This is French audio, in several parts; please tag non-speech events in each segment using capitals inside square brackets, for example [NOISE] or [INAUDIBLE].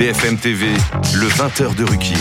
BFM TV, le 20h de Ruquier.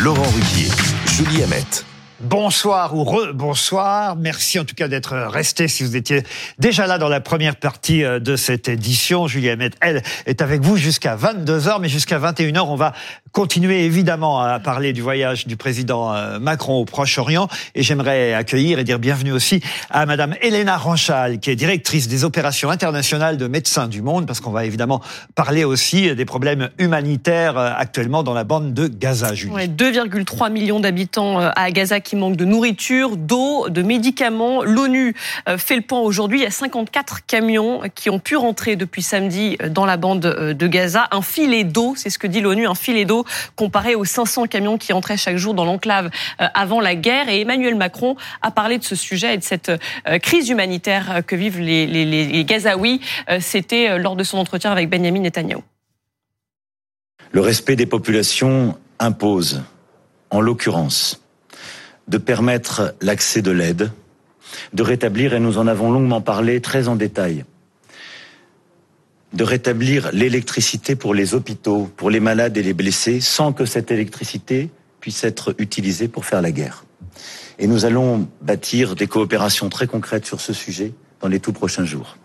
Laurent Ruquier, Julie Hamet. Bonsoir ou re-bonsoir. Merci en tout cas d'être resté si vous étiez déjà là dans la première partie euh, de cette édition. Julie Hamet, elle, est avec vous jusqu'à 22h, mais jusqu'à 21h, on va continuer évidemment à parler du voyage du président euh, Macron au Proche-Orient. Et j'aimerais accueillir et dire bienvenue aussi à Madame Elena Ranchal, qui est directrice des opérations internationales de Médecins du Monde, parce qu'on va évidemment parler aussi des problèmes humanitaires euh, actuellement dans la bande de Gaza. Ouais, 2,3 millions d'habitants à Gaza qui manquent de nourriture, d'eau, de médicaments. L'ONU euh, fait le point aujourd'hui. Il y a 54 camions qui ont pu rentrer depuis samedi euh, dans la bande euh, de Gaza. Un filet d'eau, c'est ce que dit l'ONU, un filet d'eau comparé aux 500 camions qui entraient chaque jour dans l'enclave avant la guerre. Et Emmanuel Macron a parlé de ce sujet et de cette crise humanitaire que vivent les, les, les Gazaouis. C'était lors de son entretien avec Benjamin Netanyahu. Le respect des populations impose, en l'occurrence, de permettre l'accès de l'aide, de rétablir, et nous en avons longuement parlé très en détail, de rétablir l'électricité pour les hôpitaux, pour les malades et les blessés, sans que cette électricité puisse être utilisée pour faire la guerre. Et nous allons bâtir des coopérations très concrètes sur ce sujet dans les tout prochains jours.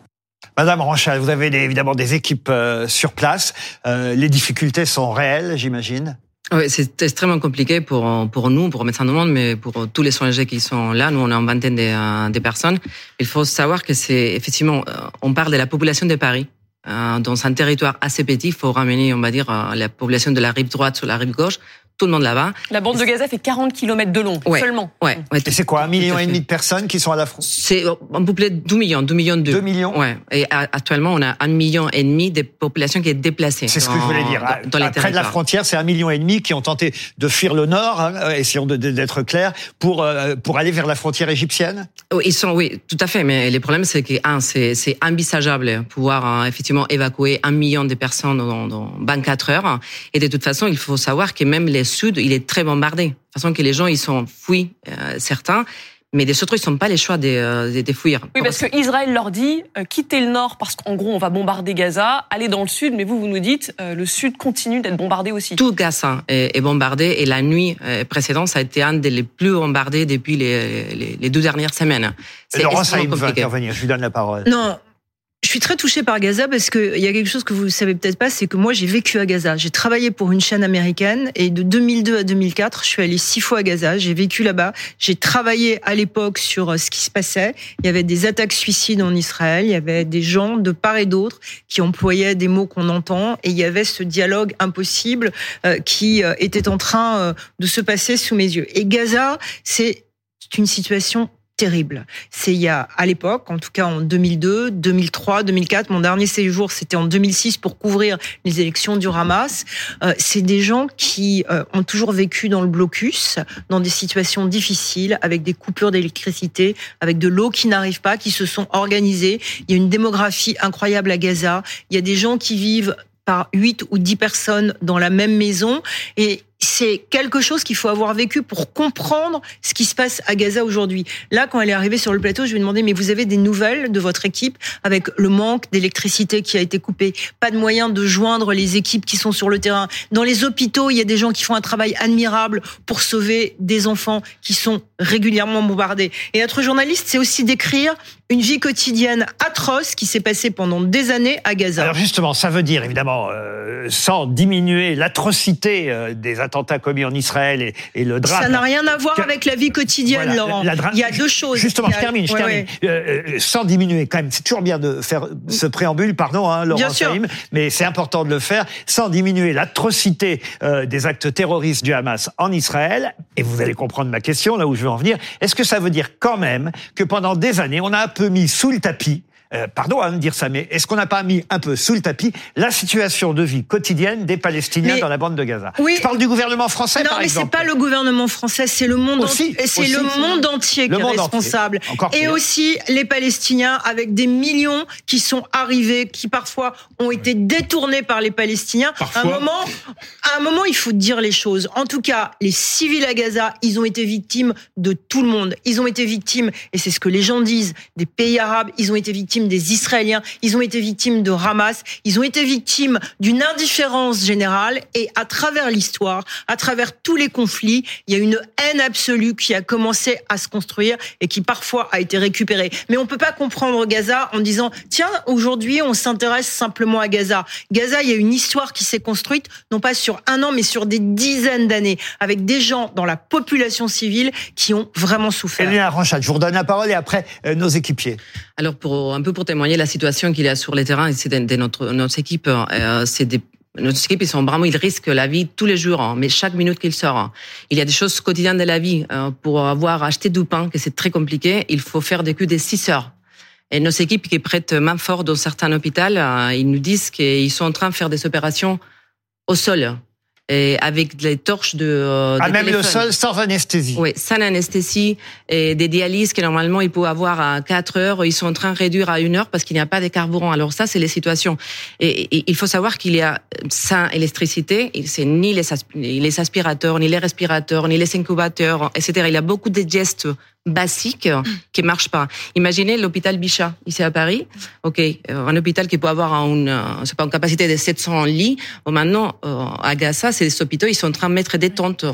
Madame Ranchal, vous avez évidemment des équipes euh, sur place. Euh, les difficultés sont réelles, j'imagine? Oui, c'est extrêmement compliqué pour pour nous, pour Médecins du Monde, mais pour tous les ONG qui sont là. Nous, on est une vingtaine de, euh, de personnes. Il faut savoir que c'est effectivement, on parle de la population de Paris. Euh, dans un territoire assez petit, il faut ramener, on va dire, la population de la rive droite sur la rive gauche tout le monde là-bas. La bande de Gaza fait 40 km de long seulement. Ouais, ouais et c'est quoi, un million et demi de personnes qui sont à la frontière? C'est un peu plus de 2 millions, 2 millions de. 2 millions? Ouais. Et actuellement, on a un million et demi de population qui est déplacée. C'est ce que je voulais dire. Dans, les Près de la frontière, c'est un million et demi qui ont tenté de fuir le nord, hein, essayons d'être clairs, pour euh, pour aller vers la frontière égyptienne? Oui, ils sont, oui, tout à fait. Mais le problème, c'est que un, c'est c'est envisageable pouvoir hein, effectivement évacuer un million de personnes dans, dans 24 heures. Et de toute façon, il faut savoir que même les Sud, il est très bombardé. De toute façon que les gens ils sont fouis euh, certains, mais des autres ils sont pas les choix des, euh, des, fuir. Oui, parce que Israël leur dit euh, quittez le nord parce qu'en gros on va bombarder Gaza, allez dans le sud, mais vous vous nous dites le sud continue d'être bombardé aussi. Tout Gaza est, est, bombardé et la nuit précédente ça a été un des les plus bombardés depuis les, les, les deux dernières semaines. C'est Laurent Saïd veut intervenir, je lui donne la parole. Non, suis très touchée par Gaza parce qu'il y a quelque chose que vous ne savez peut-être pas, c'est que moi j'ai vécu à Gaza. J'ai travaillé pour une chaîne américaine et de 2002 à 2004, je suis allée six fois à Gaza. J'ai vécu là-bas. J'ai travaillé à l'époque sur euh, ce qui se passait. Il y avait des attaques suicides en Israël. Il y avait des gens de part et d'autre qui employaient des mots qu'on entend et il y avait ce dialogue impossible euh, qui euh, était en train de se passer sous mes yeux. Et Gaza, c'est une situation terrible. C'est il y a, à l'époque, en tout cas en 2002, 2003, 2004, mon dernier séjour, c'était en 2006 pour couvrir les élections du Hamas. Euh, c'est des gens qui euh, ont toujours vécu dans le blocus, dans des situations difficiles, avec des coupures d'électricité, avec de l'eau qui n'arrive pas, qui se sont organisés. Il y a une démographie incroyable à Gaza. Il y a des gens qui vivent par 8 ou 10 personnes dans la même maison et c'est quelque chose qu'il faut avoir vécu pour comprendre ce qui se passe à Gaza aujourd'hui. Là, quand elle est arrivée sur le plateau, je lui ai demandé, mais vous avez des nouvelles de votre équipe avec le manque d'électricité qui a été coupé, pas de moyens de joindre les équipes qui sont sur le terrain. Dans les hôpitaux, il y a des gens qui font un travail admirable pour sauver des enfants qui sont régulièrement bombardés. Et être journaliste, c'est aussi décrire une vie quotidienne atroce qui s'est passée pendant des années à Gaza. Alors justement, ça veut dire évidemment, euh, sans diminuer l'atrocité euh, des attentats commis en Israël et, et le drame. Ça n'a rien à voir avec la vie quotidienne, Laurent. Il y a deux choses. Justement, je termine, je termine. Euh, euh, sans diminuer quand même, c'est toujours bien de faire ce préambule, pardon, hein, Laurent Saïm, mais c'est important de le faire, sans diminuer l'atrocité des actes terroristes du Hamas en Israël. Et vous allez comprendre ma question, là où je veux en venir. Est-ce que ça veut dire quand même que pendant des années, on a un peu mis sous le tapis euh, pardon à me dire ça, mais est-ce qu'on n'a pas mis un peu sous le tapis la situation de vie quotidienne des Palestiniens dans la bande de Gaza oui, Je parle du gouvernement français, non, par exemple. Non, mais c'est pas le gouvernement français, c'est le monde aussi, c'est le monde entier qui est responsable. Et aussi les Palestiniens avec des millions qui sont arrivés, qui parfois ont été détournés par les Palestiniens. À un moment, à un moment, il faut dire les choses. En tout cas, les civils à Gaza, ils ont été victimes de tout le monde. Ils ont été victimes, et c'est ce que les gens disent, des pays arabes. Ils ont été victimes victimes des Israéliens, ils ont été victimes de Hamas, ils ont été victimes d'une indifférence générale et à travers l'histoire, à travers tous les conflits, il y a une haine absolue qui a commencé à se construire et qui parfois a été récupérée. Mais on peut pas comprendre Gaza en disant tiens aujourd'hui on s'intéresse simplement à Gaza. Gaza, il y a une histoire qui s'est construite non pas sur un an mais sur des dizaines d'années avec des gens dans la population civile qui ont vraiment souffert. Elena Ranchat, je vous redonne la parole et après euh, nos équipiers. Alors pour un peu pour témoigner la situation qu'il y a sur les terrains, c'est de, de notre notre équipe, euh, c'est des notre équipe, ils sont vraiment, ils risquent la vie tous les jours, hein, mais chaque minute qu'il sort. hein. Il y a des choses quotidiennes de la vie. euh, pour avoir acheté du pain, que c'est très compliqué, il faut faire des queues de 6 heures. Et nos équipes qui prêtent main forte dans certains hôpitaux, euh, ils nous disent qu'ils sont en train de faire des opérations au sol. Et avec les torches de, euh, Ah, même le sol sans anesthésie. Oui, sans anesthésie et des dialyses que normalement ils peuvent avoir à 4 heures, ils sont en train de réduire à une heure parce qu'il n'y a pas de carburant. Alors ça, c'est les situations. Et, et il faut savoir qu'il y a sans électricité, c'est ni les, asp- les aspirateurs, ni les respirateurs, ni les incubateurs, etc. Il y a beaucoup de gestes basiques qui marchent pas. Imaginez l'hôpital Bichat ici à Paris. Ok, euh, un hôpital qui peut avoir une, euh, c'est pas une capacité de 700 lits. Bon, maintenant euh, à Gaza, ces hôpitaux, ils sont en train de mettre des tentes euh,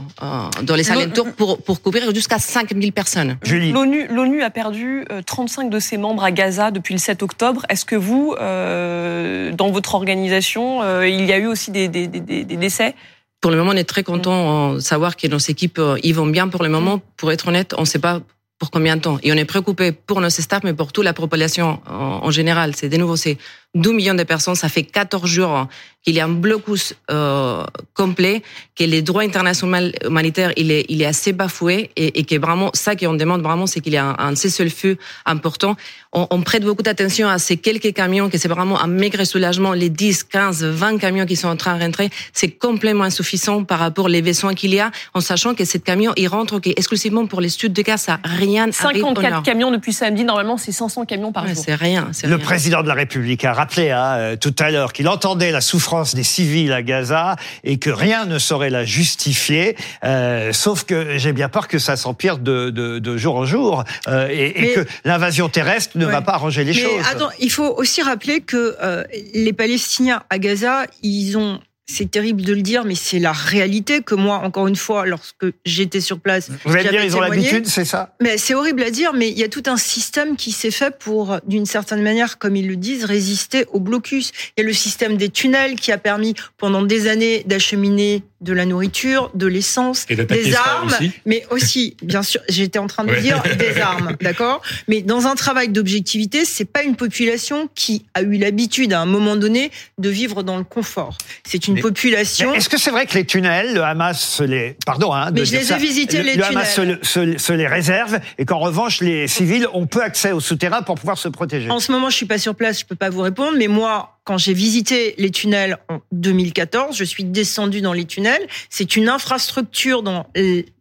dans les alentours pour pour couvrir jusqu'à 5000 personnes. Julie. L'ONU, l'ONU a perdu euh, 35 de ses membres à Gaza depuis le 7 octobre. Est-ce que vous, euh, dans votre organisation, euh, il y a eu aussi des, des, des, des- des décès? Pour le moment, on est très content de savoir que nos équipes euh, y vont bien. Pour le moment, pour être honnête, on ne sait pas pour combien de temps? Et on est préoccupé pour nos staffs, mais pour toute la population en, général. C'est de nouveau, c'est 12 millions de personnes. Ça fait 14 jours qu'il y a un blocus euh, complet, que les droits internationaux humanitaires, il est, il est assez bafoué et, et que vraiment, ça qu'on demande vraiment, c'est qu'il y a un, un cessez-le-feu important. On, on prête beaucoup d'attention à ces quelques camions, que c'est vraiment un maigre soulagement. Les 10, 15, 20 camions qui sont en train de rentrer, c'est complètement insuffisant par rapport aux besoins qu'il y a, en sachant que ces camions, ils rentrent exclusivement pour les studs de gaz, ça rien arrive au 54 nord. camions depuis samedi. Normalement, c'est 500 camions par Ouais, jour. c'est rien. Le rien. président de la République a rappelé hein, euh, tout à l'heure qu'il entendait la souffrance des civils à Gaza et que rien ne saurait la justifier. Euh, sauf que j'ai bien peur que ça s'empire de, de, de jour en jour euh, et, que l'invasion terrestre ne Ouais. va pas arranger les Mais choses. attends, il faut aussi rappeler que euh, les Palestiniens à Gaza, ils ont c'est terrible de le dire, mais c'est la réalité que moi, encore une fois, lorsque j'étais sur place, Vous allez dire, j'avais ils ont témoigné. l'habitude, c'est ça? Mais c'est horrible à dire, mais il y a tout un système qui s'est fait pour, d'une certaine manière, comme ils le disent, résister au blocus. Il y a le système des tunnels qui a permis pendant des années d'acheminer de la nourriture, de l'essence, des armes, aussi. mais aussi, bien sûr, j'étais en train de Ouais. dire des armes, [LAUGHS] d'accord? Mais dans un travail d'objectivité, c'est pas une population qui a eu l'habitude à un moment donné de vivre dans le confort. C'est une Mais- population. Est-ce que c'est vrai que les tunnels, le Hamas se les, pardon, hein, de Mais je les ai ça, visités, le, les le Hamas se, tunnels. se- se les réserve et qu'en revanche les civils ont peu accès aux souterrains pour pouvoir se protéger. En ce moment, je suis pas sur place, je peux pas vous répondre, mais moi, quand j'ai visité les tunnels en 2014, je suis descendu dans les tunnels. C'est une infrastructure dans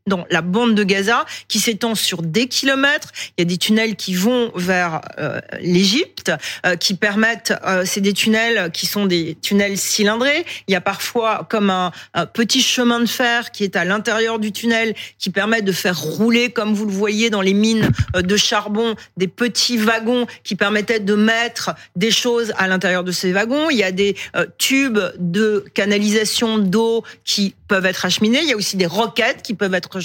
dans la bande de Gaza qui s'étend sur des kilomètres. Il y a des tunnels qui vont vers euh, l'Égypte, euh, qui permettent. euh, c'est des tunnels qui sont des tunnels cylindrés. Il y a parfois comme un, un petit chemin de fer qui est à l'intérieur du tunnel, qui permet de faire rouler, comme vous le voyez dans les mines euh, de charbon, des petits wagons qui permettaient de mettre des choses à l'intérieur de ces wagons. Il y a des euh, tubes de canalisation d'eau qui peuvent être acheminés. Il y a aussi des roquettes qui peuvent être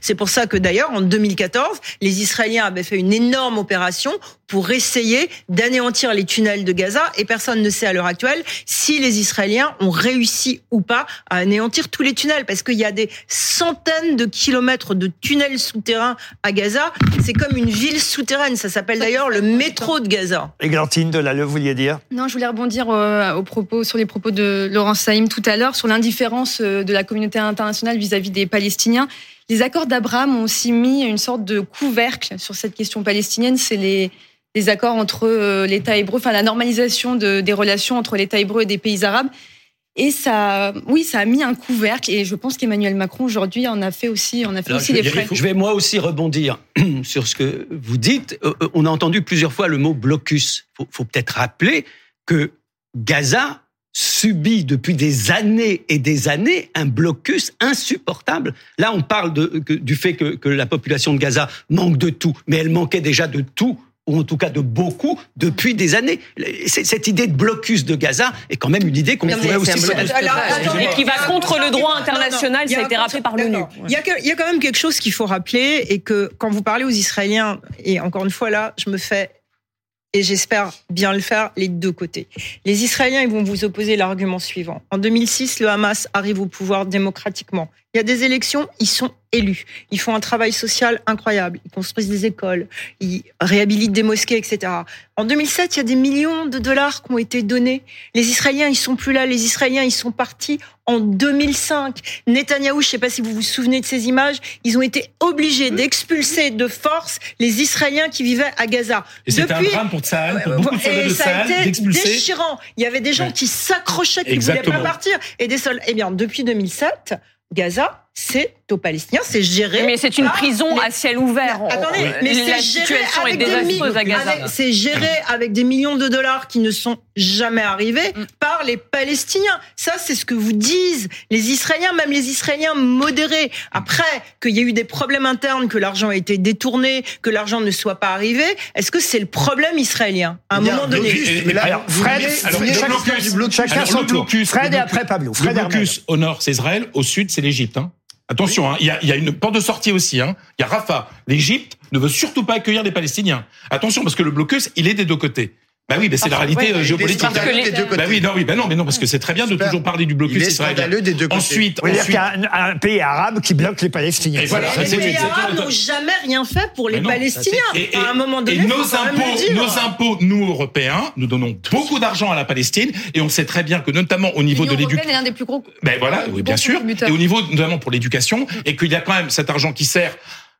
C'est pour ça que d'ailleurs, en 2014, les Israéliens avaient fait une énorme opération pour essayer d'anéantir les tunnels de Gaza et personne ne sait à l'heure actuelle si les Israéliens ont réussi ou pas à anéantir tous les tunnels parce qu'il y a des centaines de kilomètres de tunnels souterrains à Gaza. C'est comme une ville souterraine. Ça s'appelle d'ailleurs le métro de Gaza. Églantine de la Le, vous vouliez dire? Non, je voulais rebondir euh, au propos, sur les propos de Laurence Saïm tout à l'heure, sur l'indifférence euh, de la communauté internationale vis-à-vis des Palestiniens. Les accords d'Abraham ont aussi mis une sorte de couvercle sur cette question palestinienne. C'est les, les accords entre euh, l'État hébreu, enfin la normalisation de, des relations entre l'État hébreu et des pays arabes. Et ça, oui, ça a mis un couvercle. Et je pense qu'Emmanuel Macron aujourd'hui en a fait aussi, en a fait Alors, aussi les frais. je vais moi aussi rebondir [CLEARS THROAT] sur ce que vous dites. Euh, euh, On a entendu plusieurs fois le mot blocus. Faut, faut peut-être rappeler que Gaza subit depuis des années et des années un blocus insupportable. Là, on parle de, que- du fait que, que la population de Gaza manque de tout, mais elle manquait déjà de tout ou en tout cas de beaucoup, depuis des années. Cette idée de blocus de Gaza est quand même une idée qu'on pourrait aussi... Alors, attendez. Et qui va contre le droit international, ça a été un- rappelé par l'ONU. Il y, a que- il y a quand même quelque chose qu'il faut rappeler et que quand vous parlez aux Israéliens, et encore une fois là, je me fais, et j'espère bien le faire, les deux côtés. Les Israéliens, ils vont vous opposer l'argument suivant. En 2006, le Hamas arrive au pouvoir démocratiquement. Il y a des élections, ils sont élus. Ils font un travail social incroyable. Ils construisent des écoles, ils réhabilitent des mosquées, etc. En 2007, il y a des millions de dollars qui ont été donnés. Les Israéliens, ils sont plus là. Les Israéliens, ils sont partis en 2005. Netanyahou, je ne sais pas si vous vous souvenez de ces images, ils ont été obligés d'expulser de force les Israéliens qui vivaient à Gaza. Et c'était un drame pour Tsahal, pour beaucoup de et de ça a été déchirant. Il y avait des gens Ouais. qui s'accrochaient, qui ne voulaient pas partir. Et des soldats. Eh bien, depuis 2007, Gaza, c'est aux Palestiniens, c'est géré. Mais c'est une prison les- à ciel ouvert. Attendez, Euh, mais la c'est géré situation est avec des désastreuse à millions. Gaza. avec- C'est géré avec des millions de dollars qui ne sont jamais arrivés Mm. par les Palestiniens. Ça, c'est ce que vous disent les Israéliens, même les Israéliens modérés. Après, qu'il y ait eu des problèmes internes, que l'argent a été détourné, que l'argent ne soit pas arrivé, est-ce que c'est le problème israélien à un a moment donné? Blocus. Mais là, Alors, Fred, chacun son tour. blocus- Fred et après Pablo. Fred le Hermel. blocus au nord, c'est Israël. Au sud, c'est l'Égypte. Attention, hein, il y, a, il y a une porte de sortie aussi. hein. Il y a Rafah. L'Égypte ne veut surtout pas accueillir les Palestiniens. Attention, parce que le blocus, il est des deux côtés. Bah oui, mais c'est la réalité ouais, euh, géopolitique. les- des deux côtés. Bah oui, non, oui, bah non, mais non, parce que c'est très bien de Super. toujours parler du blocus israélien. scandaleux des deux côtés. Ensuite, dire qu'il ensuite, y a un, un pays arabe qui bloque les Palestiniens. Et voilà, les c'est- pays arabes n'ont jamais rien fait pour les non, Palestiniens. Et, et- à un moment donné, et nos impôts, nos impôts, nous Européens, nous donnons beaucoup d'argent à la Palestine et on sait très bien que notamment au niveau de l'éducation. est l'un des plus gros. Ben voilà, oui, bien sûr. Et au niveau notamment pour l'éducation, et qu'il y a quand même cet argent qui sert.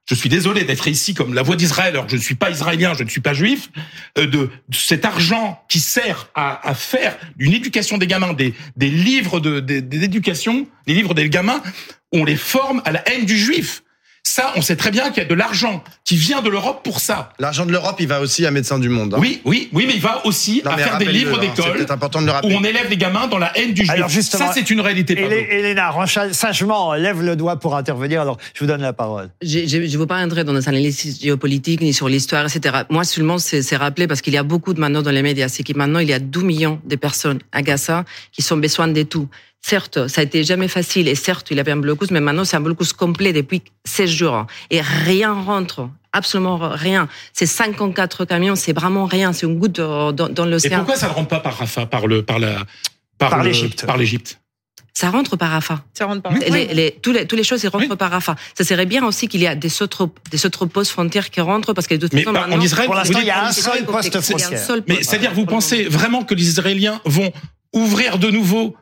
Je suis désolé d'être ici comme la voix d'Israël, alors que je ne suis pas israélien, je ne suis pas juif, euh, de, cet argent qui sert à, à faire une éducation des gamins, des, livres de, des- d'éducation, des livres des gamins, on les forme à la haine du juif. Ça, on sait très bien qu'il y a de l'argent qui vient de l'Europe pour ça. L'argent de l'Europe, il va aussi à Médecins du Monde. hein. Oui, oui, oui, mais il va aussi Non, à faire des livres hein, d'école peut-être important de le où on élève les gamins dans la haine du juif. Alors, justement, ça, c'est une réalité. Ranchal, sagement, lève le doigt pour intervenir. Alors, je vous donne la parole. Je ne veux pas entrer dans des analyses géopolitiques ni sur l'histoire, etc. Moi, seulement, c'est c'est rappeler, parce qu'il y a beaucoup de maintenant dans les médias, c'est que maintenant, il y a 12 millions de personnes à Gaza qui ont besoin de tout. Certes, ça a été jamais facile, et certes, il y avait un blocus, mais maintenant, c'est un blocus complet depuis 16 jours. Et rien rentre. Absolument rien. C'est 54 camions, c'est vraiment rien. C'est une goutte dans, dans Et l'océan. pourquoi ça ne rentre pas par Rafah, par le, par la, Par le- l'Égypte. par l'Égypte Ça rentre par Rafah. Ça rentre pas. Les, les, tous les, tous les choses, ils rentrent Oui. par Rafah. Ça serait bien aussi qu'il y a des autres, des autres postes frontières qui rentrent parce que de toute Mais façon, par- en maintenant, Israël, Pour l'instant, il y a un c'est seul poste frontière. seul Mais c'est-à-dire, vous pensez vraiment que les Israéliens vont ouvrir de nouveau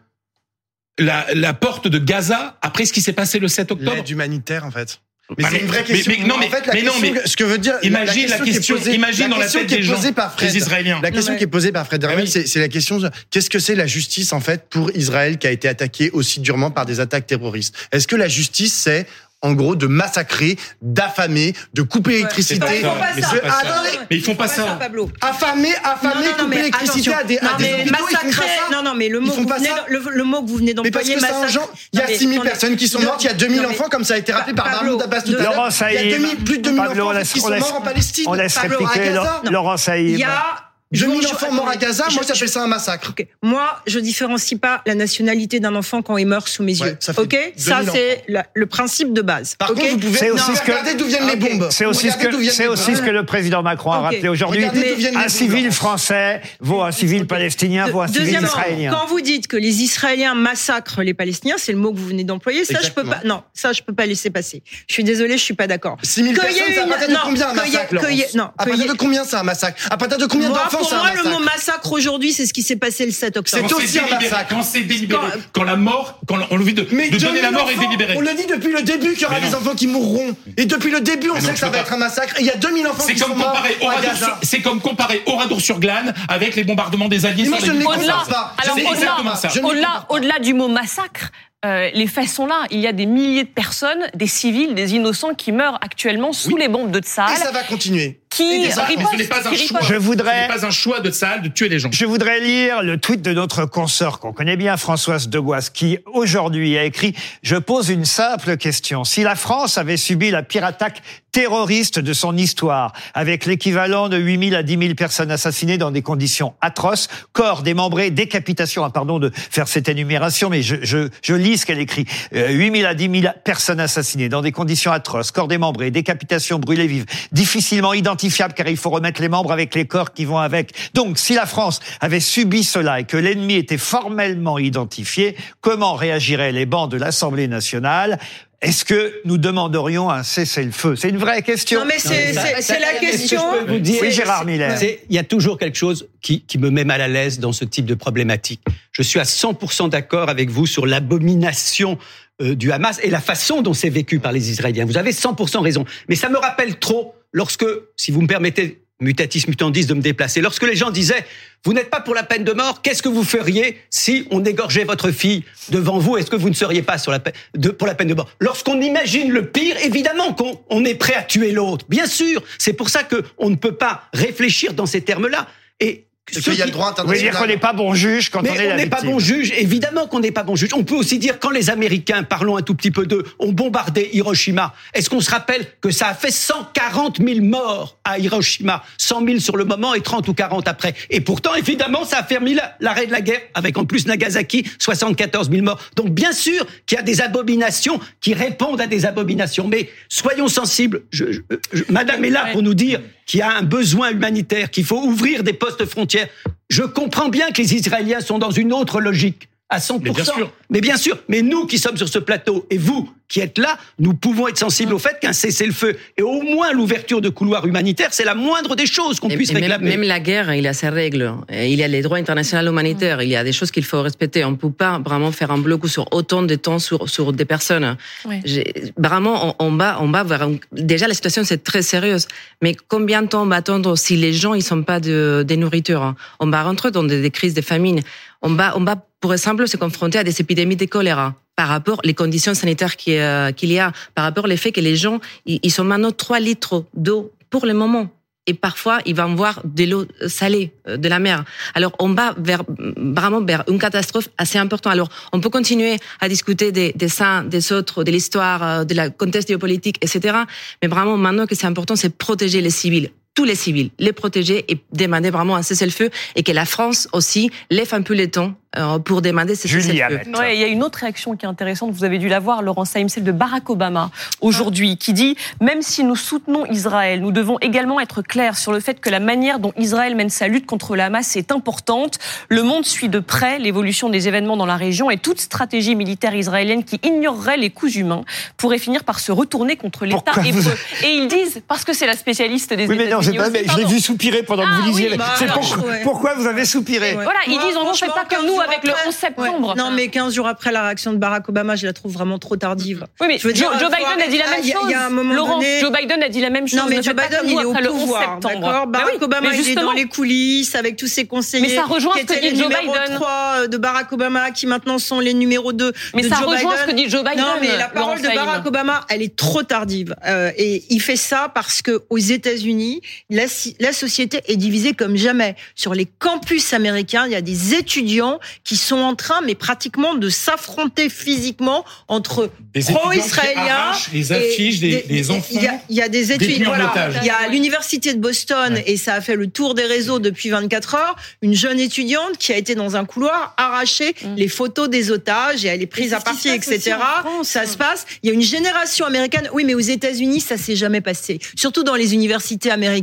la, la porte de Gaza après ce qui s'est passé le 7 octobre L'aide humanitaire, en fait. Mais c'est une vraie question. mais- non, mais- en fait, la mais non, question mais ce que veut dire Imagine la qui est question, posée- imagine dans la question tête qui est des gens, par Fred, des Israéliens. La question mais- qui est posée par Fred Hermel, Ah oui. c'est c'est la question de qu'est-ce que c'est la justice en fait pour Israël qui a été attaqué aussi durement par des attaques terroristes? Est-ce que la justice c'est en gros de massacrer, d'affamer, de couper l'électricité pas Mais. Attendez. Mais ils font pas ça. Pablo. Affamer, affamer, Non, non, non, couper mais l'électricité à des, à Non, des mais hôpitaux, massacrer. Non, non, mais le mot, vous venez le, le mot que vous venez Mais d'employer, massacre. il y a Non, mais 6000 attendez. personnes qui sont mortes, il y a 2000 non, mais- enfants, comme ça a été rappelé par Pablo, Mahmoud Abbas tout à l'heure. Laurent Il y a Saïd. 2000 plus de 2000 Pablo, on enfants qui on sont morts en Palestine. On laisse à répliquer. Laurent- Laurent Saïd. Il y a 2000 je- enfants morts à Gaza, je- moi je- j'appelle ça un massacre. Moi, je différencie pas la nationalité d'un enfant quand il meurt sous mes Ouais, yeux. ça fait ok, ça 2000 c'est le principe de base. Par contre, vous pouvez C'est aussi ce que- regardez d'où viennent les bombes. C'est aussi, ce que, viennent c'est les aussi bombes. ce que le président Macron a rappelé aujourd'hui. Un civil français vaut un civil palestinien, vaut un civil Deuxièmement, israélien. quand vous dites que les Israéliens massacrent les Palestiniens, c'est le mot que vous venez d'employer. Ça, je peux pas. Non, ça, je peux pas laisser passer. Je suis désolée, je suis pas d'accord. 6000 Qu'il y ait personnes, à partir de non, combien un massacre, À partir de combien c'est un massacre? À partir de combien d'enfants pour moi, le massacre mot massacre aujourd'hui, c'est ce qui s'est passé le 7 octobre. C'est aussi un délibéré, massacre. Quand c'est délibéré, Quand- quand la mort, quand on de, Mais de donner 2000 la mort est délibérée. On le dit depuis le début qu'il y aura des enfants qui mourront. Et depuis le début, on sait que ça va pas. être un massacre. Et il y a 2000 enfants qui sont morts à Gaza. c'est comme comparer Oradour sur Glane avec les bombardements des Alliés Mais moi, je ne les compare pas. alors au-delà, du mot massacre, euh, les faits sont là. Il y a des milliers de personnes, des civils, des innocents qui meurent actuellement sous Oui. les bombes de Et Tsahal, ça va continuer. Qui riposte. Je voudrais- Ce n'est pas un choix de Tsahal de tuer les gens. Je voudrais lire le tweet de notre consoeur qu'on connaît bien, Françoise Deboise, qui aujourd'hui a écrit « Je pose une simple question. Si la France avait subi la pire attaque terroriste de son histoire, avec l'équivalent de 8 000 à 10 000 personnes assassinées dans des conditions atroces, corps démembrés, décapitation, ah, pardon de faire cette énumération, mais je, je, je lis ce qu'elle écrit. Euh, 8 000 à 10 000 personnes assassinées dans des conditions atroces, corps démembrés, décapitation, brûlés vifs, difficilement car il faut remettre les membres avec les corps qui vont avec. Donc, si la France avait subi cela et que l'ennemi était formellement identifié, comment réagiraient les bancs de l'Assemblée nationale? Est-ce que nous demanderions un cessez-le-feu? C'est une vraie question. Non, mais c'est la que je question. peux vous dire- Oui, Gérard Miller. C'est- Il y a toujours quelque chose qui, qui me met mal à l'aise dans ce type de problématique. Je suis à 100% d'accord avec vous sur l'abomination euh, du Hamas et la façon dont c'est vécu par les Israéliens. Vous avez 100% raison. Mais ça me rappelle trop lorsque, si vous me permettez, mutatis mutandis, de me déplacer, lorsque les gens disaient, vous n'êtes pas pour la peine de mort, qu'est-ce que vous feriez si on égorgeait votre fille devant vous? Est-ce que vous ne seriez pas pour la peine de mort? Lorsqu'on imagine le pire, évidemment qu'on on est prêt à tuer l'autre. Bien sûr, c'est pour ça que on ne peut pas réfléchir dans ces termes-là. Et Parce qu'il y a le droit Vous voulez dire international. qu'on n'est pas bon juge quand mais on est la on n'est pas bon juge, évidemment qu'on n'est pas bon juge. On peut aussi dire quand les Américains, parlons un tout petit peu d'eux, ont bombardé Hiroshima. Est-ce qu'on se rappelle que ça a fait 140 000 morts à Hiroshima, 100 000 sur le moment et 30 ou 40 après. Et pourtant, évidemment, ça a permis la- l'arrêt de la guerre, avec en plus Nagasaki, 74 000 morts. Donc bien sûr qu'il y a des abominations qui répondent à des abominations, mais soyons sensibles. Je- je- je- Madame est là pour nous dire qu'il y a un besoin humanitaire, qu'il faut ouvrir des postes frontières. Je comprends bien que les Israéliens sont dans une autre logique, à 100%. Mais bien sûr. Mais bien sûr, mais nous qui sommes sur ce plateau et vous qui êtes là, nous pouvons être sensibles au fait qu'un cessez-le-feu et au moins l'ouverture de couloirs humanitaires, c'est la moindre des choses qu'on puisse même, réclamer. même la guerre, il y a ses règles. Et il y a les droits internationaux humanitaires. Il y a des choses qu'il faut respecter. On ne peut pas vraiment faire un bloc sur autant de temps sur, sur des personnes. Vraiment, on, on va, on va un- Déjà, la situation, c'est très sérieuse. Mais combien de temps on va attendre si les gens, ils sont pas de, des nourritures hein? On va rentrer dans des, des crises de famine. On va, on va, pour exemple, se confronter à des épidémies de choléra par rapport les conditions sanitaires euh, qu'il y a, par rapport le fait que les gens, ils, sont maintenant 3 litres d'eau pour le moment. Et parfois, ils vont voir de l'eau salée euh, de la mer. Alors, on va vers, vraiment vers une catastrophe assez importante. Alors, on peut continuer à discuter des, des saints, des autres, de l'histoire, euh, de la contexte géopolitique, etc. Mais vraiment, maintenant que c'est important, c'est protéger les civils tous les civils, les protéger et demander vraiment un cessez-le-feu et que la France aussi lève un peu les temps euh, pour demander ce Julie cessez-le-feu. Ouais, il y a une autre réaction qui est intéressante, vous avez dû la voir, Laurent Saïm, celle de Barack Obama aujourd'hui, qui dit même si nous soutenons Israël, nous devons également être clairs sur le fait que la manière dont Israël mène sa lutte contre le Hamas est importante. Le monde suit de près l'évolution des événements dans la région et toute stratégie militaire israélienne qui ignorerait les coûts humains pourrait finir par se retourner contre l'État vous- hébreu. Et ils disent, parce que c'est la spécialiste des Oui, mais États-Unis pas, mais je l'ai vu soupirer pendant que Ah vous lisiez. oui, bah, c'est pourquoi, ouais. pourquoi vous avez soupiré Ouais. Voilà, ils disent en gros, faites franchement, pas comme nous 15 avec le après- 11 septembre. Ouais. Non, mais 15 jours après la réaction de Barack Obama, je la trouve vraiment trop tardive. Oui, mais Je veux Joe, dire, Joe faut Biden a dit la même chose. il y a un moment Laurent, donné- Joe Biden a dit la même chose. Non, mais Ne Joe Biden, il est au après le 11 pouvoir, d'accord Bah Barack oui, Obama, il est dans les coulisses avec tous ses conseillers. Mais ça rejoint ce que dit les Joe numéros Biden. 3 de Barack Obama, qui maintenant sont les numéros 2 Mais de ça Joe rejoint Biden. ce que dit Joe Biden. Non, mais la parole de. Barack Obama, elle est trop tardive. Euh, et il fait ça parce que aux États-Unis, la, société est divisée comme jamais. Sur les campus américains, il y a des étudiants qui sont en train, mais pratiquement, de s'affronter physiquement entre étudiants pro-israéliens les affiches des, des enfants. Il y a, il y a des études. Voilà. otage. Il y a l'université de Boston Ouais. et ça a fait le tour des réseaux depuis 24 heures. Une jeune étudiante qui a été dans un couloir arracher les photos des otages et elle est prise à partie, etc. France. Ça se passe. Il y a une génération américaine. Oui, mais aux États-Unis, ça s'est jamais passé. Surtout dans les universités américaines.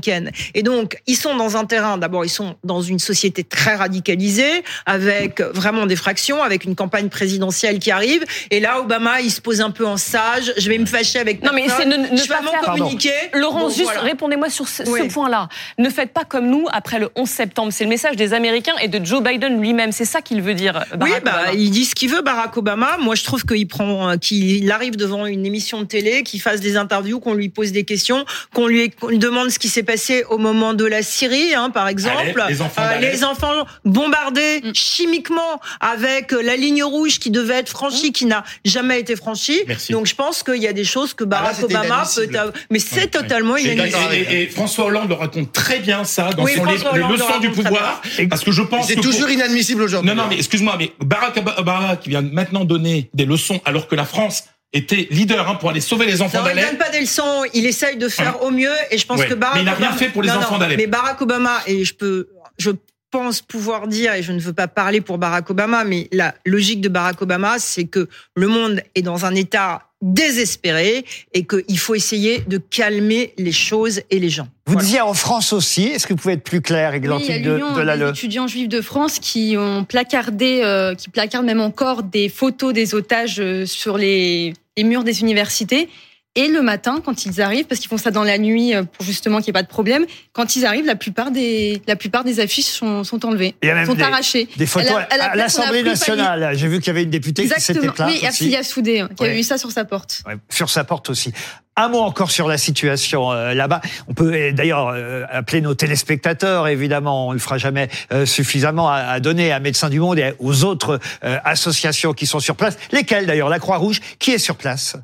Et donc, ils sont dans un terrain. D'abord, ils sont dans une société très radicalisée, avec vraiment des fractions, avec une campagne présidentielle qui arrive. Et là, Obama, il se pose un peu en sage. Je vais me fâcher avec Non, mais c'est ne- ne je pas faire- communiquer. Laurent, Bon, juste voilà. répondez-moi sur ce, point-là. Ne faites pas comme nous après le 11 septembre. C'est le message des Américains et de Joe Biden lui-même. C'est ça qu'il veut dire. Oui, bah, Obama. il dit ce qu'il veut, Barack Obama. Moi, je trouve qu'il prend, euh, qu'il arrive devant une émission de télé, qu'il fasse des interviews, qu'on lui pose des questions, qu'on lui, qu'on lui demande ce qui s'est passé au moment de la Syrie, hein, par exemple. Alep, les enfants Euh, les enfants bombardés Mm. chimiquement avec la ligne rouge qui devait être franchie, qui n'a jamais été franchie. Merci. Donc je pense qu'il y a des choses que Ah, là, Barack Obama peut... avoir- Mais c'est Ouais, totalement inadmissible. et- et- et François Hollande le raconte très bien ça dans Oui, son livre Les le leçons du pouvoir, parce que je pense C'est pour- toujours inadmissible aujourd'hui. Non, non, mais excuse-moi, mais Barack Obama qui vient maintenant donner des leçons alors que la France était leader hein, pour aller sauver les enfants Non, il d'Alep. donne pas des leçons, il essaye de faire au mieux et je pense Ouais, que Barack mais il n'a rien Obama- fait pour les Non, enfants d'Alep. Mais Barack Obama, et je peux, je pense pouvoir dire, et je ne veux pas parler pour Barack Obama, mais la logique de Barack Obama, c'est que le monde est dans un état désespéré et qu'il faut essayer de calmer les choses et les gens. Vous Voilà. disiez en France aussi, est-ce que vous pouvez être plus clair, Oui, il y a Églantine de, l'Union de la des étudiants juifs de France qui ont placardé, euh, qui placardent même encore des photos des otages euh, sur les, les murs des universités. Et le matin, quand ils arrivent, parce qu'ils font ça dans la nuit euh, pour justement qu'il n'y ait pas de problème, quand ils arrivent, la plupart des, la plupart des affiches sont, sont enlevées, Il y a même sont des- arrachées. Des photos à l'Assemblée nationale. J'ai vu qu'il y avait une députée qui s'était plainte Oui, aussi. Ercilia Soudé, qui Ouais. a eu ça sur sa porte. Ouais, sur sa porte aussi. Un mot encore sur la situation euh, là-bas. On peut d'ailleurs euh, appeler nos téléspectateurs, évidemment, on le fera jamais euh, suffisamment à, à donner à Médecins du Monde et aux autres associations qui sont sur place. Lesquelles d'ailleurs? La Croix-Rouge, qui est sur place?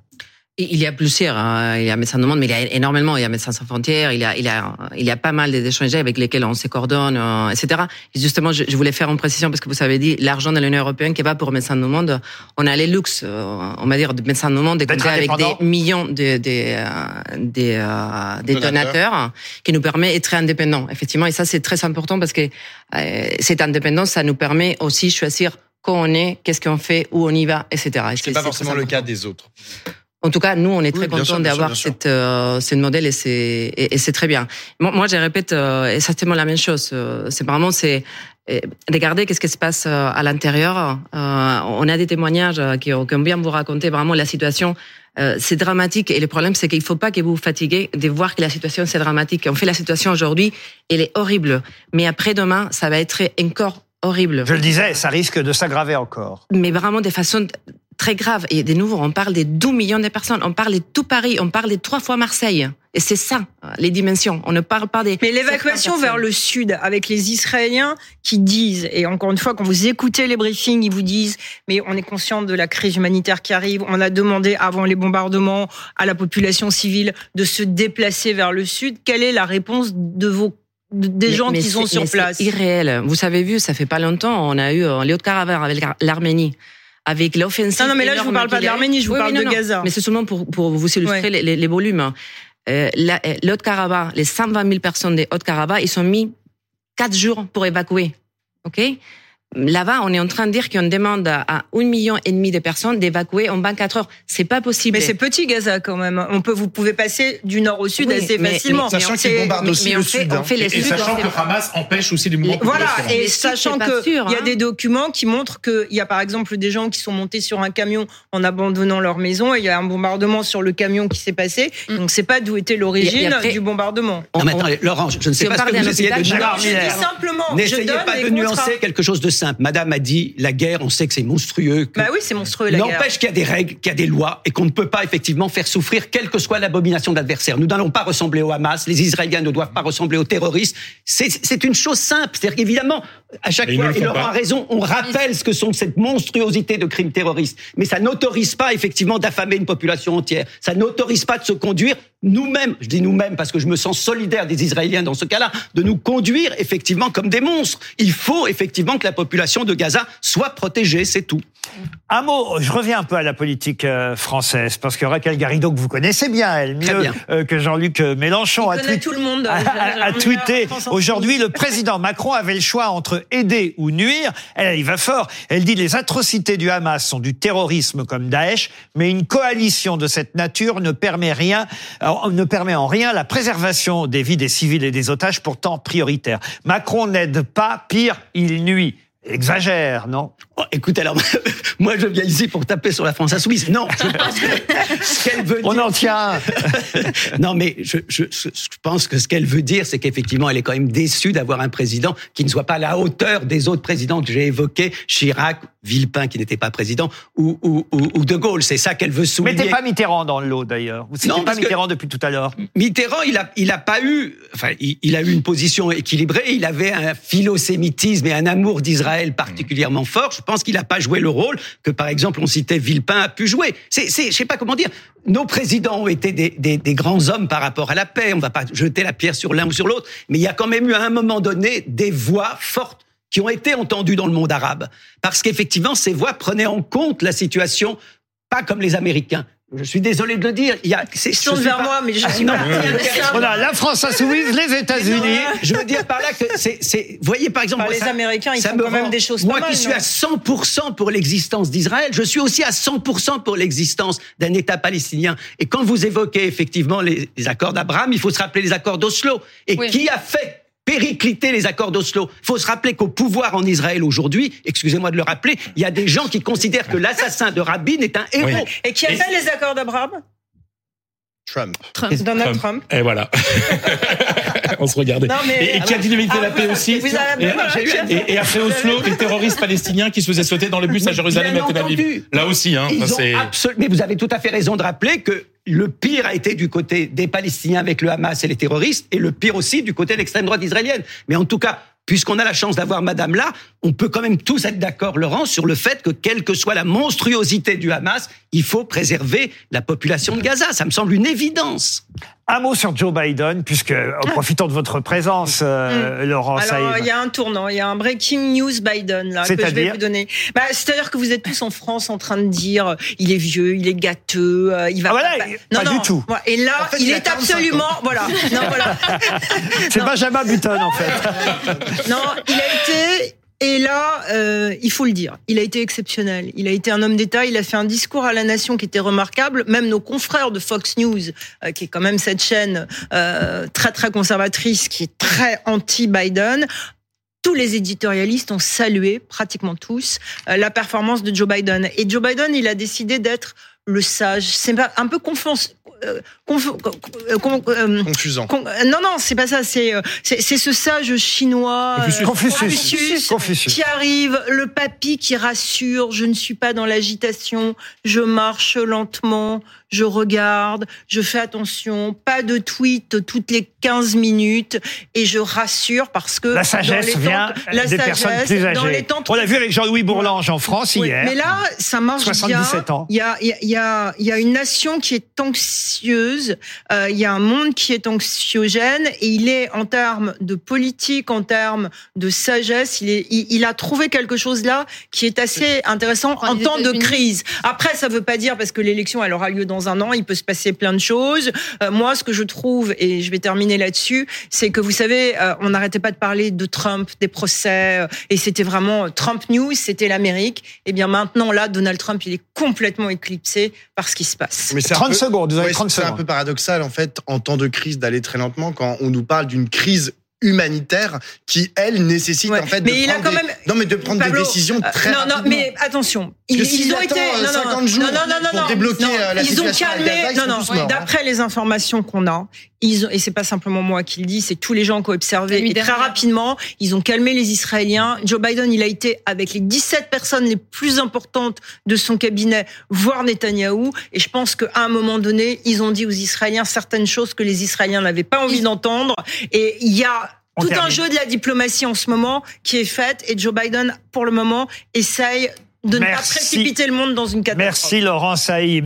Il y a plusieurs. hein. Il y a Médecins du Monde, mais il y a énormément. Il y a Médecins sans frontières. Il y a, il y a, il y a pas mal d'étrangers avec lesquels on se coordonne, euh, etc. Et justement, je, je voulais faire une précision parce que vous avez dit l'argent de l'Union européenne qui va pour Médecins du Monde. On a les luxe, euh, on va dire, de Médecins du Monde, de compter avec des millions de, de, euh, des, euh, des Donateurs. donateurs qui nous permet d'être indépendants. Effectivement, et ça c'est très important parce que euh, cette indépendance, ça nous permet aussi de choisir quand on est, qu'est-ce qu'on fait, où on y va, etc. Et C'est pas forcément le cas des autres. En tout cas, nous, on est très Oui, contents d'avoir cette, euh, cette modèle et c'est et, et c'est très bien. Moi, moi, je répète euh, exactement la même chose. Euh, C'est vraiment c'est euh, regardez qu'est-ce qui se passe à l'intérieur. Euh, on a des témoignages qui, ont- qui ont bien vous raconter vraiment la situation. Euh, c'est dramatique et le problème c'est qu'il faut pas que vous vous fatiguez de voir que la situation c'est dramatique. On fait la situation aujourd'hui, elle est horrible, mais après demain ça va être encore horrible Je le disais, ça risque de s'aggraver encore. mais vraiment de façon très grave. Et de nouveau, on parle des 12 millions de personnes, on parle de tout Paris, on parle de trois fois Marseille. Et c'est ça, les dimensions. On ne parle pas des... Mais l'évacuation vers le sud avec les Israéliens qui disent, et encore une fois, quand vous écoutez les briefings, ils vous disent, mais on est conscient de la crise humanitaire qui arrive, on a demandé avant les bombardements à la population civile de se déplacer vers le sud. Quelle est la réponse de vos de- des Mais- gens mais qui sont sur mais place? C'est irréel. Vous avez vu, ça fait pas longtemps, on a eu les Hautes-Caravane avec l'Arménie. Avec l'offensive. Non, non, mais là, je vous parle pas eu. d'Arménie, je vous Oui, parle oui, de non. Gaza. Mais c'est seulement pour, pour vous illustrer Ouais. les, les- les volumes. Euh, euh, les Hautes-Caravane, les 120 000 personnes des Hautes-Caravane, ils sont mis quatre jours pour évacuer. OK? Là-bas, on est en train de dire qu'on demande à un million et demi de personnes d'évacuer en 24 heures. C'est pas possible. Mais c'est petit Gaza quand même. On peut, vous pouvez passer du nord au sud Oui, assez mais- facilement. mais- Sachant qu'ils bombardent mais- aussi mais le on fait, sud, on hein. fait les Et, et sachant fait- que Hamas empêche aussi des mouvements Voilà, et sachant qu'il sûr, y a hein. des documents qui montrent qu'il y a par exemple des gens qui sont montés sur un camion en abandonnant leur maison et il y a un bombardement sur le camion qui s'est passé. Mm. Donc c'est pas d'où était l'origine du bombardement. on- Non, mais attendez, Laurent, je ne sais pas ce que vous essayez de dire. Je dis simplement, je donne pas de nuancer quelque chose de simple. Madame a dit la guerre, on sait que c'est monstrueux. que- Bah oui, c'est monstrueux la guerre. N'empêche qu'il y a des règles, qu'il y a des lois et qu'on ne peut pas effectivement faire souffrir quelle que soit l'abomination de l'adversaire. Nous n'allons pas ressembler au Hamas, les Israéliens ne doivent pas ressembler aux terroristes. C'est une chose simple. C'est-à-dire qu'évidemment, à chaque Mais fois, et Laurent a raison, on rappelle ce que sont cette monstruosité de crimes terroristes. Mais ça n'autorise pas effectivement d'affamer une population entière. Ça n'autorise pas de se conduire nous-mêmes, je dis nous-mêmes parce que je me sens solidaire des Israéliens dans ce cas-là, de nous conduire effectivement comme des monstres. Il faut effectivement que la population de Gaza soit protégée, c'est tout. Un mot, je reviens un peu à la politique euh, française, parce que Raquel Garrido, que vous connaissez bien, elle, mieux bien. euh, que Jean-Luc euh, Mélenchon, Il a, tweet- tout le monde. a- a- a Jean-Luc tweeté aujourd'hui, le président Macron avait le choix entre aider ou nuire. Elle, elle y va fort. Elle dit les atrocités du Hamas sont du terrorisme comme Daesh, mais une coalition de cette nature ne permet rien, euh, ne permet en rien la préservation des vies des civils et des otages pourtant prioritaires. Macron n'aide pas, pire, il nuit. Exagère, non? Oh, écoute, alors, [LAUGHS] moi, je viens ici pour taper sur la France insoumise. Non, je pense que ce qu'elle veut dire. On en tient. [LAUGHS] non, mais je, je, je pense que ce qu'elle veut dire, c'est qu'effectivement, elle est quand même déçue d'avoir un président qui ne soit pas à la hauteur des autres présidents que j'ai évoqués, Chirac, Villepin, qui n'était pas président, ou, ou, ou, ou De Gaulle. C'est ça qu'elle veut souligner. Mettez pas Mitterrand dans le lot, d'ailleurs. Vous citez Non, pas Mitterrand depuis tout à l'heure. Mitterrand, il a, il a pas eu, enfin, il, il a eu une position équilibrée. Il avait un philosémitisme et un amour d'Israël particulièrement fort. Je pense qu'il n'a pas joué le rôle que, par exemple, on citait Villepin a pu jouer. C'est, c'est, je sais pas comment dire. Nos présidents ont été des, des, grands hommes par rapport à la paix. On va pas jeter la pierre sur l'un ou sur l'autre, mais il y a quand même eu à un moment donné des voix fortes qui ont été entendues dans le monde arabe, parce qu'effectivement, ces voix prenaient en compte la situation, pas comme les Américains. Je suis désolé de le dire. Il y a, c'est, Je vers pas- moi, mais je Ah, suis pas. On a la France insoumise, les États-Unis. Je veux dire par là que c'est, c'est, voyez par exemple, Enfin, moi, les ça- Américains, ils ça font quand même des choses Moi pas mal, qui suis non à 100% pour l'existence d'Israël, je suis aussi à 100% pour l'existence d'un État palestinien. Et quand vous évoquez effectivement les, les accords d'Abraham, il faut se rappeler les accords d'Oslo. Et Oui. qui a fait péricliter les accords d'Oslo. Il faut se rappeler qu'au pouvoir en Israël aujourd'hui, excusez-moi de le rappeler, il y a des gens qui considèrent que l'assassin de Rabin est un héros. Oui. Et qui a Et- fait les accords d'Abraham? Trump. Donald Trump. Et voilà. [LAUGHS] On se regardait. Non, mais- et, et qui a dynamité la paix aussi. Et, après Oslo, les terroristes palestiniens qui se faisaient sauter dans les bus à Jérusalem et à Tel Aviv. Là aussi, hein. Ils ça, ont c'est- absolu- Mais vous avez tout à fait raison de rappeler que le pire a été du côté des Palestiniens avec le Hamas et les terroristes, et le pire aussi du côté de l'extrême droite israélienne. Mais en tout cas, puisqu'on a la chance d'avoir Madame là, on peut quand même tous être d'accord, Laurent, sur le fait que quelle que soit la monstruosité du Hamas, il faut préserver la population de Gaza. Ça me semble une évidence. Un mot sur Joe Biden, puisque, en profitant de votre présence, euh, Laurent Alors, il y a un tournant, il y a un breaking news Biden là que je vais vous donner. Bah, c'est-à-dire que vous êtes tous en France en train de dire il est vieux, il est gâteux, euh, il va Ah, voilà, pas. il- pas du tout. Et là, En fait, il est 45 absolument voilà. Non, voilà. [LAUGHS] C'est Benjamin Button, en fait. Non, il a été. Et là, euh, il faut le dire, il a été exceptionnel. Il a été un homme d'État. Il a fait un discours à la nation qui était remarquable. Même nos confrères de Fox News, euh, qui est quand même cette chaîne euh, très très conservatrice, qui est très anti-Biden, tous les éditorialistes ont salué, pratiquement tous, la performance de Joe Biden. Et Joe Biden, il a décidé d'être le sage. C'est un peu confus. Euh, conf- euh, con- euh, Confusant. Con- Non, non, c'est pas ça. C'est c'est ce sage chinois Confucius. Confucius. qui arrive, le papy qui rassure. Je ne suis pas dans l'agitation. Je marche lentement. Je regarde. Je fais attention. Pas de tweet toutes les 15 minutes et je rassure parce que La dans les sagesse temps- vient la des personnes sagesse, Dans les temps On l'a vu avec Jean-Louis Bourlange en France oui, hier. Mais là, ça marche 77 bien. ans. Il y a, il y a- il y a, il y a une nation qui est anxieuse. euh, il y a un monde qui est anxiogène et il est en termes de politique, en termes de sagesse, il, est, il, il a trouvé quelque chose là qui est assez intéressant en temps de crise. Après, ça veut pas dire parce que l'élection elle aura lieu dans un an, il peut se passer plein de choses. Euh, moi, ce que je trouve et je vais terminer là-dessus, c'est que vous savez, euh, on n'arrêtait pas de parler de Trump, des procès, euh, et c'était vraiment Trump News, c'était l'Amérique. Et bien maintenant, là, Donald Trump, il est complètement éclipsé par ce qui se passe. Mais c'est un 30 peu- secondes, vous avez Ouais, 30 C'est un secondes. peu paradoxal, en fait, en temps de crise, d'aller très lentement quand on nous parle d'une crise humanitaire qui, elle, nécessite Ouais. en fait Mais de il a quand des... même- non mais de prendre Pablo, des décisions euh, très non, non, rapidement. mais attention, Parce ils, ont été non, non, 50 jours non, non, non, pour non, débloquer, non, euh, la ils ont situation calmé, Gaza, non, non, hein. d'après les informations qu'on a, ils ont, et c'est pas simplement moi qui le dis, c'est tous les gens qui ont observé, et très rapidement, ils ont calmé les Israéliens. Joe Biden, il a été avec les 17 personnes les plus importantes de son cabinet, voire Netanyahou, et je pense qu'à un moment donné, ils ont dit aux Israéliens certaines choses que les Israéliens n'avaient pas envie d'entendre, et il y a On tout termine. un jeu de la diplomatie en ce moment qui est fait, et Joe Biden, pour le moment, essaye de ne pas précipiter le monde dans une catastrophe. Merci Laurent Saïd.